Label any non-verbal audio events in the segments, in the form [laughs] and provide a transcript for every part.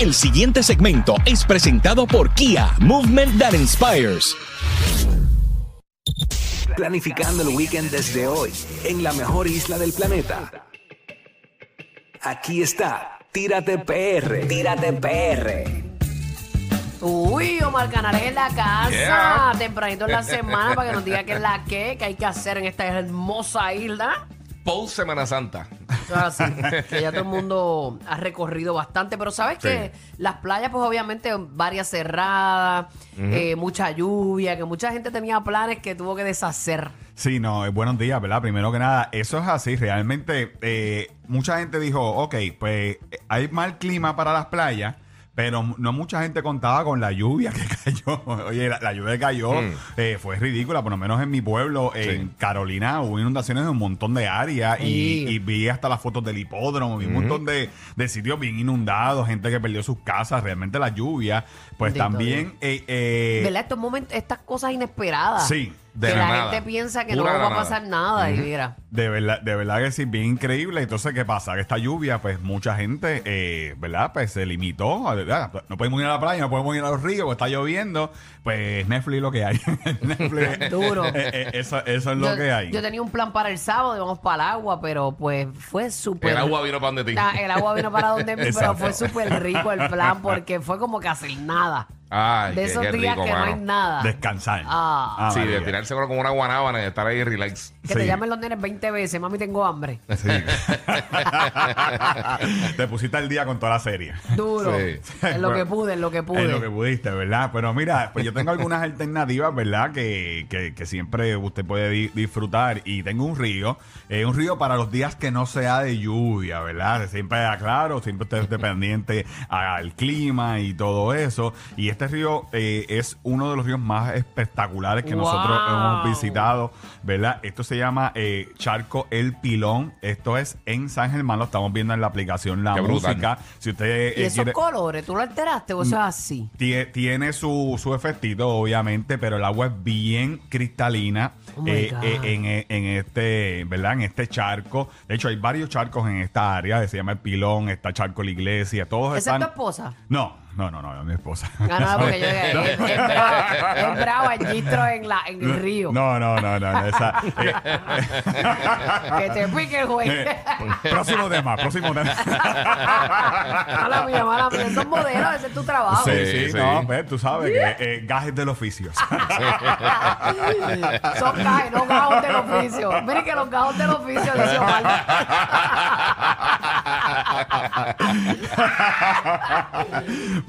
El siguiente segmento es presentado por Kia, Movement That Inspires. Planificando el weekend desde hoy en la mejor isla del planeta. Aquí está, Tírate PR, Tírate PR. Uy, Omar Canales en la casa, Yeah. tempranito en la semana, para que nos diga qué es la que, que hay que hacer en esta hermosa isla. Post Semana Santa. Eso es así, que ya todo el mundo ha recorrido bastante, pero sabes que las playas, pues obviamente varias cerradas, eh, mucha lluvia, que mucha gente tenía planes que tuvo que deshacer. Sí, no, eh, buenos días, ¿verdad? Primero que nada, eso es así. Realmente, eh, mucha gente dijo, ok, pues hay mal clima para las playas, pero no mucha gente contaba con la lluvia [laughs] que cayó. Oye, la, la lluvia que cayó Mm. eh, fue ridícula, por lo menos en mi pueblo, en. Carolina, hubo inundaciones en un montón de áreas y, y vi hasta las fotos del hipódromo, vi un montón de, de sitios bien inundados, gente que perdió sus casas. Realmente la lluvia, pues Bendito también... eh, eh, ¿Verdad? Estos momentos, estas cosas inesperadas. Sí, que la nada. gente piensa que Pura no va a pasar nada y mira. De verdad, de verdad que sí, bien increíble. Entonces, ¿qué pasa? Que esta lluvia, pues mucha gente, eh, ¿verdad? Pues se limitó. a- ¿verdad? No podemos ir a la playa, no podemos ir a los ríos, porque está lloviendo. Pues Netflix lo que hay. [laughs] Netflix, [laughs] Duro. eh, eh, eso, eso es lo yo, que hay. yo tenía un plan para el sábado, íbamos para el agua, pero pues fue súper... El agua vino para donde ti. Ah, el agua vino para donde mí, pero fue súper rico el plan [laughs] porque fue como que hacer nada. Ay, de qué- esos qué días rico, que no mano. hay nada. Descansar. Ah. Sí, de María. tirarse como una guanábana y estar ahí relax. Que Sí. te llamen los nenes 20 veces, mami, tengo hambre. Sí. [laughs] Te pusiste al día con toda la serie. Duro. Sí. En lo que pude, en lo que pude. Es lo que pudiste, ¿verdad? Pero mira, pues yo tengo algunas [laughs] alternativas, ¿verdad? Que, que- que siempre usted puede di- disfrutar. Y tengo un río, eh, un río para los días que no sea de lluvia, ¿verdad? Siempre aclaro, siempre esté [laughs] dependiente al clima y todo eso. Y este río eh, es uno de los ríos más espectaculares que nosotros hemos visitado, ¿verdad? Esto se llama eh, Charco El Pilón. Esto es en San Germán, lo estamos viendo en la aplicación La Qué brutal. Música. Si usted ¿Y eh, esos quiere- colores, tú lo alteraste o eso es así? Tie- Tiene su, su efectito, obviamente, pero el agua es bien cristalina Oh eh, eh, en, en este, ¿verdad? En este charco. De hecho, hay varios charcos en esta área, se llama el Pilón, está Charco La Iglesia, todos ¿Esa es tu están... esposa? No, no, no, no, es mi esposa. Ah, no, porque yo [laughs] es, es brava, es brava el gistro en, la, en el río. No, no, no, no, no, esa, eh, [laughs] Que te pique el güey. eh, próximo tema, próximo tema. [laughs] mala mía, mala mía. Son modelos, ese es tu trabajo. Sí, Sí, sí, sí. no, pues, tú sabes que eh, gajes del oficio. Son gajes, no gajos del oficio. Miren que los gajos del oficio dice Omar.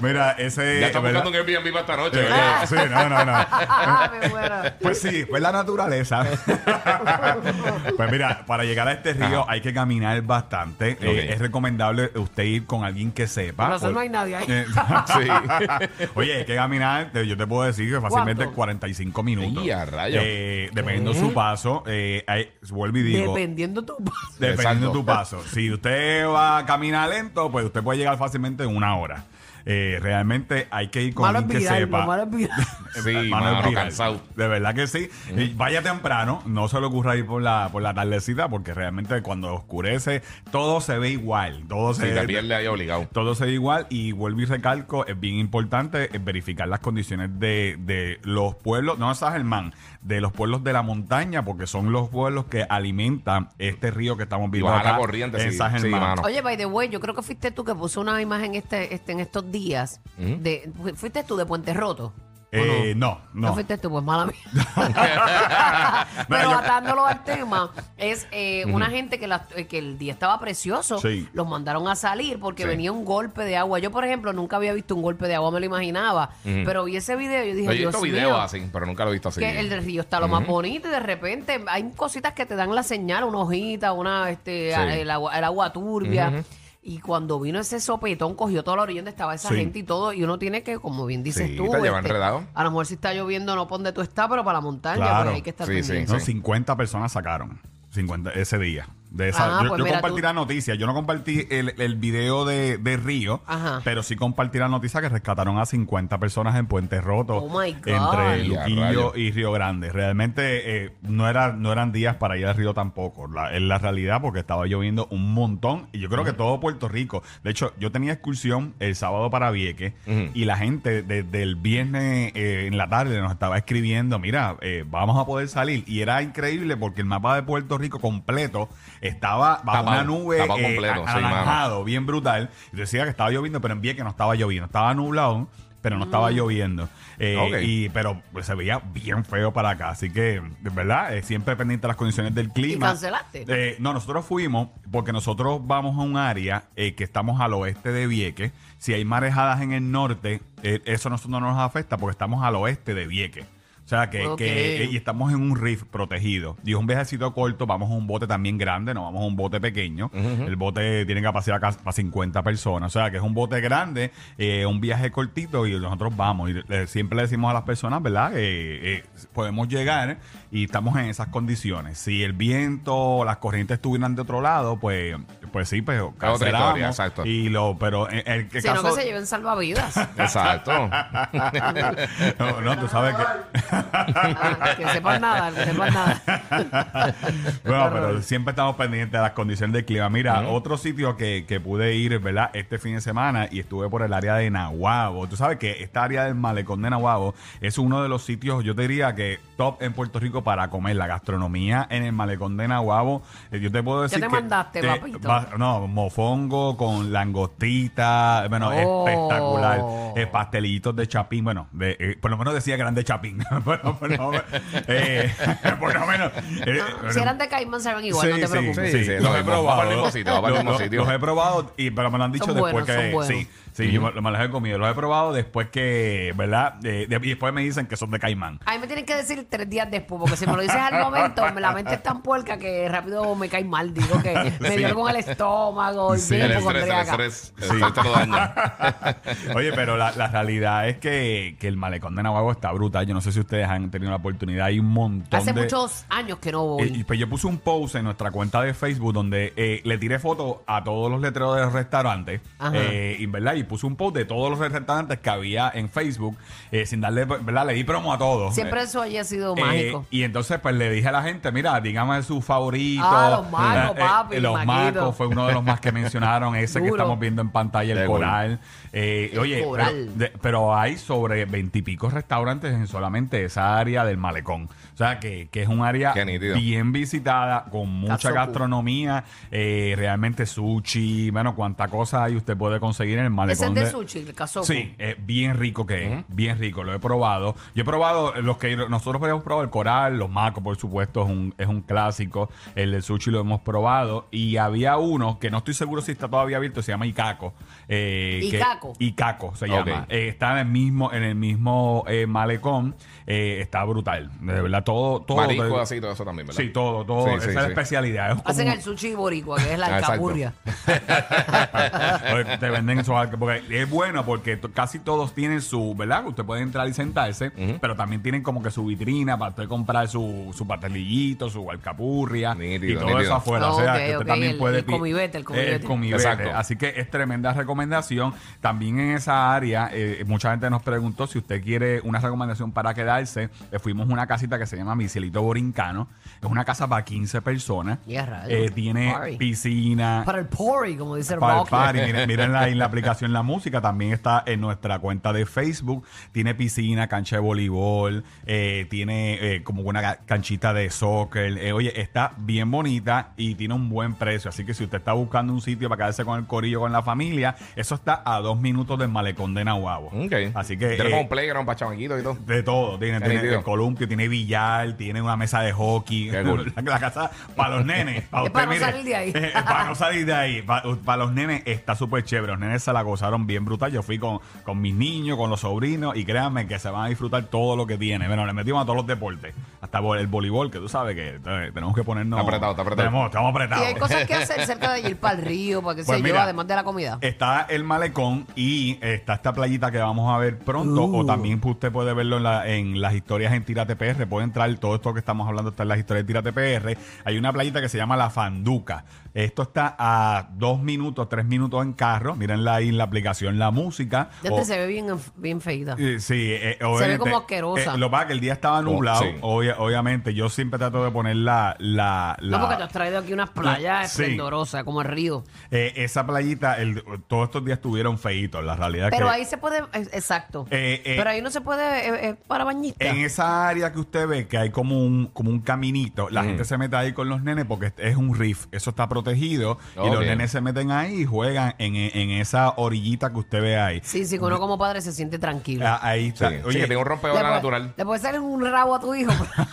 Mira, ese... Ya está buscando un Airbnb para esta noche. Eh, ¿verdad? eh, sí, no, no, no. Ah, [laughs] me muero. Pues sí, pues la naturaleza. [laughs] pues mira, para llegar a este río hay que caminar bastante. Eh, es recomendable usted ir con alguien que sepa. Pero eso Por- no hay nadie ahí. Eh, [laughs] Sí. Oye, hay que caminar, eh, yo te puedo decir que fácilmente ¿Cuánto? 45 minutos. Ay, rayos. Eh, dependiendo su paso, eh, hay- vuelvo y digo, Dependiendo tu paso. dependiendo Exacto. tu paso. Si usted va a caminar lento, pues usted puede llegar fácilmente en una hora. Eh, realmente hay que ir con Malo es alguien que virarlo, sepa. malo es virarlo. [laughs] Sí, Mano cansado. De verdad que sí. Y vaya temprano, no se le ocurra ir por la, por la tardecita, porque realmente cuando oscurece, todo se ve igual. Todo Sí, se te pierde ahí obligado. todo se ve igual y vuelvo y recalco, es bien importante eh, verificar las condiciones de, de los pueblos, no de San Germán, de los pueblos de la montaña, porque son los pueblos que alimentan este río que estamos viendo baja la acá corriente, en sí, San sí, Germán. mano. Oye, by the way, yo creo que fuiste tú que puso una imagen este, este en estos días. de, fu- ¿Fuiste tú de Puente Roto? ¿O Eh, no, No no. fuiste tú, pues mala mía. [laughs] [laughs] Pero yo- atándolo al tema, es eh, una gente que, la- eh, que el día estaba precioso, Sí. los mandaron a salir porque Sí. venía un golpe de agua. Yo, por ejemplo, nunca había visto un golpe de agua, me lo imaginaba. Pero vi ese video y yo dije, Yo he Dios visto mío, videos así, pero nunca lo he visto así. que el del río está lo más bonito y de repente hay cositas que te dan la señal, una hojita, una, este, Sí. el, agua, el agua turbia. Y cuando vino ese sopetón, cogió toda la orilla donde estaba esa Sí. gente y todo. Y uno tiene que, como bien dices Sí, tú, este, te lleva enredado. a lo mejor si está lloviendo, no pon de tú estás, pero para la montaña, Claro. pues hay que estar Sí, sí. pendiente. No, 50 personas sacaron 50 ese día. De esa, Ah, yo pues yo compartí tú- la noticia. Yo no compartí el, el video de, de Río, Ajá. pero sí compartí la noticia que rescataron a 50 personas en Puente Roto Oh, my God. entre Luquillo y Río Grande. Realmente eh, no, era, no eran días para ir al río tampoco. La, es la realidad porque estaba lloviendo un montón y yo creo que todo Puerto Rico. De hecho, yo tenía excursión el sábado para Vieques y la gente desde el viernes eh, en la tarde nos estaba escribiendo, mira, eh, vamos a poder salir. Y era increíble porque el mapa de Puerto Rico completo estaba bajo Tapado, una nube tapado eh, completo, mano. anaranjado, bien brutal. Y decía que estaba lloviendo, pero en Vieques no estaba lloviendo. Estaba nublado, pero no estaba lloviendo. Eh, y, pero pues, se veía bien feo para acá. Así que, de verdad, eh, siempre pendiente de las condiciones del clima. cancelaste? Eh, no, nosotros fuimos porque nosotros vamos a un área eh, que estamos al oeste de Vieques. Si hay marejadas en el norte, eh, eso a nosotros no nos afecta porque estamos al oeste de Vieques. O sea, que, Ok. que- y estamos en un reef protegido. Y es un viajecito corto, vamos a un bote también grande, no vamos a un bote pequeño. El bote tiene capacidad ca- para 50 personas. O sea, que es un bote grande, eh, un viaje cortito y nosotros vamos. Y le- siempre le decimos a las personas, ¿verdad? Que eh, podemos llegar y estamos en esas condiciones. Si el viento, las corrientes estuvieran de otro lado, pues, pues sí, cancelamos. historia, exacto. Y lo, pero en el que Si no, que se lleven salvavidas. [laughs] Exacto. [laughs] no, no, tú sabes que... Ah, [laughs] que sepan nada, que sepan nada. Bueno, pero siempre estamos pendientes de las condiciones del clima. Mira, otro sitio que, que pude ir, ¿verdad? Este fin de semana y estuve por el área de Nahuabo. Tú sabes que esta área del malecón de Nahuabo es uno de los sitios, yo te diría que top en Puerto Rico para comer. La gastronomía en el malecón de Nahuabo. eh, Yo te puedo decir te que... mandaste, te- papito? No, mofongo con langostita. Bueno, Oh. espectacular. Eh, pastelitos de chapín. Bueno, de, eh, por lo menos decía que eran de chapín. [laughs] bueno, por lo [laughs] menos, eh, [laughs] por lo menos. eh, Si eran de Caimán, saben igual, no te preocupes. Sí, sí, los lo he probado. sitio, Los- los-. Los he probado, y, pero me lo han dicho Son después buenos, que. Sí, sí, yo me, me los he comido. Los he probado después que, ¿verdad? Eh, de- y después me dicen que son de caimán. A mí me tienen que decir tres días después, porque si me lo dices al momento, la mente es tan puerca que rápido me cae mal. Digo que me dio con el estómago y Sí. El estrés, el estrés, el estrés te lo daña. [laughs] Oye, pero la, la realidad es que, que el malecón de Nahuatl está brutal. Yo no sé si ustedes han tenido la oportunidad. Hay un montón Hace de. muchos años que no voy. Eh, pues yo puse un post en nuestra cuenta de Facebook donde eh, le tiré fotos a todos los letreros de los restaurantes. Ajá. eh, y, ¿verdad? y puse un post de todos los restaurantes que había en Facebook eh, sin darle, ¿verdad? Le di promo a todos. Siempre Eh, eso haya sido eh, mágico. y entonces pues le dije a la gente, mira, dígame su favorito. Ah, los macos, Eh, papi, los macos fue uno de los más que mencionaron, ese que Duro. estamos viendo en pantalla, el coral. Eh, El oye, coral. Pero, de- pero hay sobre veintipico restaurantes en solamente esa área del malecón. O sea, que, que es un área Qué nítido. bien visitada, con mucha gastronomía, eh, realmente sushi, bueno, cuánta cosa hay usted puede conseguir en el Ese malecón. es de sushi, el casopo. Sí, es bien rico que es, bien rico, lo he probado. Yo he probado los que nosotros hemos probado el coral, los macos, por supuesto, es un, es un clásico. El del sushi lo hemos probado. Y había uno que no estoy seguro si está todavía abierto, se llama Icaco. Eh, que- Icaco. Icaco se llama. Eh, está en el mismo, en el mismo eh, malecón. Eh, está brutal. De verdad, todo, todo. Marisco todo- así, todo eso también, ¿verdad? Sí, todo, todo. Sí, Esa sí, es la sí. especialidad. Es Hacen el sushi boricua, que es la Ah, alcapurria. [laughs] Te venden esos porque es bueno porque casi todos tienen su, ¿verdad? Usted puede entrar y sentarse, pero también tienen como que su vitrina para usted comprar su, su pastelillito, su alcapurria y todo nítido. eso afuera. O sea, que usted también el- puede el comivete, el comivete. el comivete. Exacto. Así que es tremenda recomendación. También en esa área, eh, mucha gente nos preguntó si usted quiere una recomendación para quedarse. Le fuimos a una casita que se llama Mi Cielito Borincano. Es una casa para 15 personas. Rayos. Eh, tiene Party. piscina. Para el pori, como dice el Para el party. [laughs] Miren, miren la, en la aplicación La Música. También está en nuestra cuenta de Facebook. Tiene piscina, cancha de voleibol. eh, tiene eh, como una ca- canchita de soccer. Eh, oye, está bien bonita y tiene un buen precio. Así que si usted está buscando un sitio para quedarse con el corillo, con la familia, eso está a dos minutos del malecón de Nahuabo. Ok. Así que... Tenemos eh, un playground para chamaquitos y todo. de todo, tiene, tiene el columpio, tiene billar, tiene una mesa de hockey, Qué cool. [laughs] la, la casa para los nenes, [laughs] para usted, [laughs] para no salir de ahí. eh, para no salir de ahí, para, para los nenes está súper chévere, los nenes se la gozan pasaron bien brutal. Yo fui con, con mis niños, con los sobrinos, y créanme que se van a disfrutar todo lo que tiene. Bueno, le metimos a todos los deportes, hasta el voleibol, que tú sabes que eh, tenemos que ponernos. Está apretado, está apretado. Tenemos- estamos Y apretados. hay cosas que hacer cerca de ir para el río, para que Pues se mira, lleva, además de la comida. Está el malecón y está esta playita que vamos a ver pronto. Uh. O también usted puede verlo en, la- en las historias en Tírate PR. Puede entrar, todo esto que estamos hablando está en las historias de Tírate PR. Hay una playita que se llama La Fanduca. Esto está a dos minutos, tres minutos en carro. Mírenla ahí en la aplicación La Música. O- se ve bien, bien feita. eh, Sí, eh, obviamente, como asquerosa. eh, lo que pasa es que el día estaba nublado, sí. obvia- obviamente. Yo siempre trato de poner la... la, la- No, porque te has traído aquí unas playas Sí. Esplendorosas, como el río. eh, esa playita, el- todos estos días estuvieron feitos. La realidad es Pero que... ahí se puede, eh, exacto. Eh, eh, Pero ahí no se puede, eh, eh, para bañistas. En esa área que usted ve que hay como un, como un caminito, la gente se mete ahí con los nenes porque es un riff, eso está protegido y Ok. los nenes se meten ahí y juegan en, en esa orillita que usted ve ahí. Sí, sí, que uno como padre se siente tranquilo. Ah, ahí está. Sí, Oye, que tiene un le, rompedora puede, natural. le puede salir un rabo a tu hijo. [laughs] [laughs]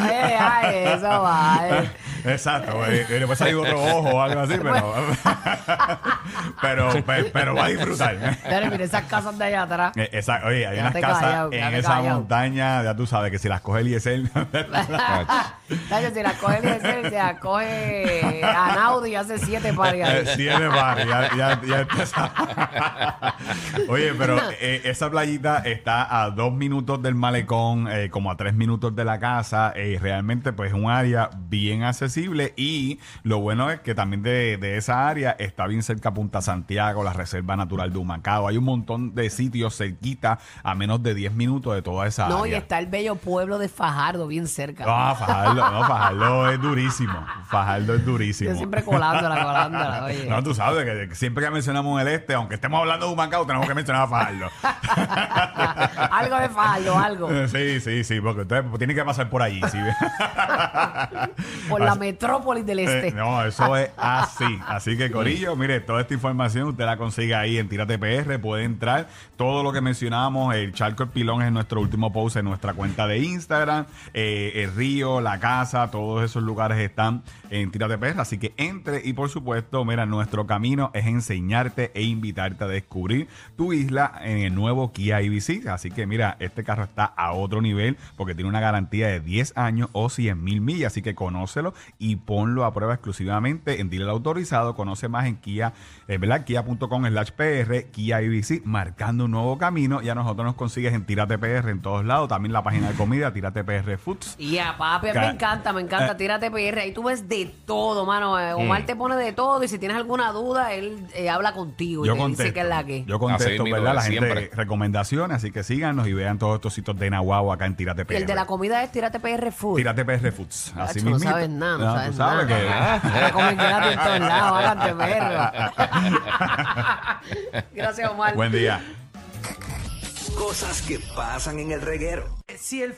ay, ay, eso [laughs] Exacto, eh, le puede salir otro ojo o algo así, pero, [laughs] pero, pero, pero va a disfrutar. Dale, mira esas casas de allá atrás. Eh, esa- oye, hay unas casas callado, en esa callado. montaña, ya tú sabes que si las coge Eliezer, [laughs] Si la coge el se la coge a Naudi y hace siete pares ahí. Eh, Siete bares, ya, ya, ya empieza. Oye, pero eh, esa playita está a dos minutos del malecón, eh, como a tres minutos de la casa. eh, realmente, pues, es un área bien accesible. Y lo bueno es que también de, de esa área está bien cerca Punta Santiago, la Reserva Natural de Humacao. Hay un montón de sitios cerquita a menos de 10 minutos de toda esa No, y área. está el bello pueblo de Fajardo, bien cerca. No, Fajardo, no, Fajardo es durísimo. Fajardo es durísimo. Yo siempre colándola, colándola, oye. No, tú sabes que siempre que mencionamos el este, aunque estemos hablando de Humacao, tenemos que mencionar a Fajardo. [laughs] algo de Fajardo, algo. Sí, sí, sí, porque usted tiene que pasar por allí. ¿sí? [laughs] Por la Así- metrópolis del este. Eh, no, eso es así. Así que, Corillo, mire, toda esta información usted la consigue ahí en Tírate PR. Puede entrar. Todo lo que mencionamos, el Charco El Pilón es nuestro último post en nuestra cuenta de Instagram. Eh, el río, la casa, todos esos lugares están en Tírate PR. Así que entre y, por supuesto, mira, nuestro camino es enseñarte e invitarte a descubrir tu isla en el nuevo Kia IBC. Así que, mira, este carro está a otro nivel porque tiene una garantía de 10 años o 100 mil millas. Así que conócelo y ponlo a prueba exclusivamente en dealer autorizado. Conoce más en Kia, eh, ¿verdad? Kia.com slash PR, Kia IBC, marcando un nuevo camino. Y a nosotros nos consigues en Tírate PR en todos lados. También la página de comida, Tírate PR Foods. Y a papi, me encanta, me encanta. Eh. Tírate PR. Ahí tú ves de todo, mano. Eh, Omar Mm. te pone de todo. Y si tienes alguna duda, él eh, habla contigo y Yo te contesto. dice que es la que. Yo contesto, mismo, ¿verdad? La gente siempre. recomendaciones, así que síganos y vean todos estos sitios de Nahuatl acá en Tírate y PR. el de la comida es Tírate PR Food. Tírate PR Foods. Así Chacho, no sabes nada, no, sabes tú sabes nada. que... La comen gratis en todos lados, hágate perro. [laughs] Gracias, Omar. Buen día. Cosas que pasan en el reguero. Si el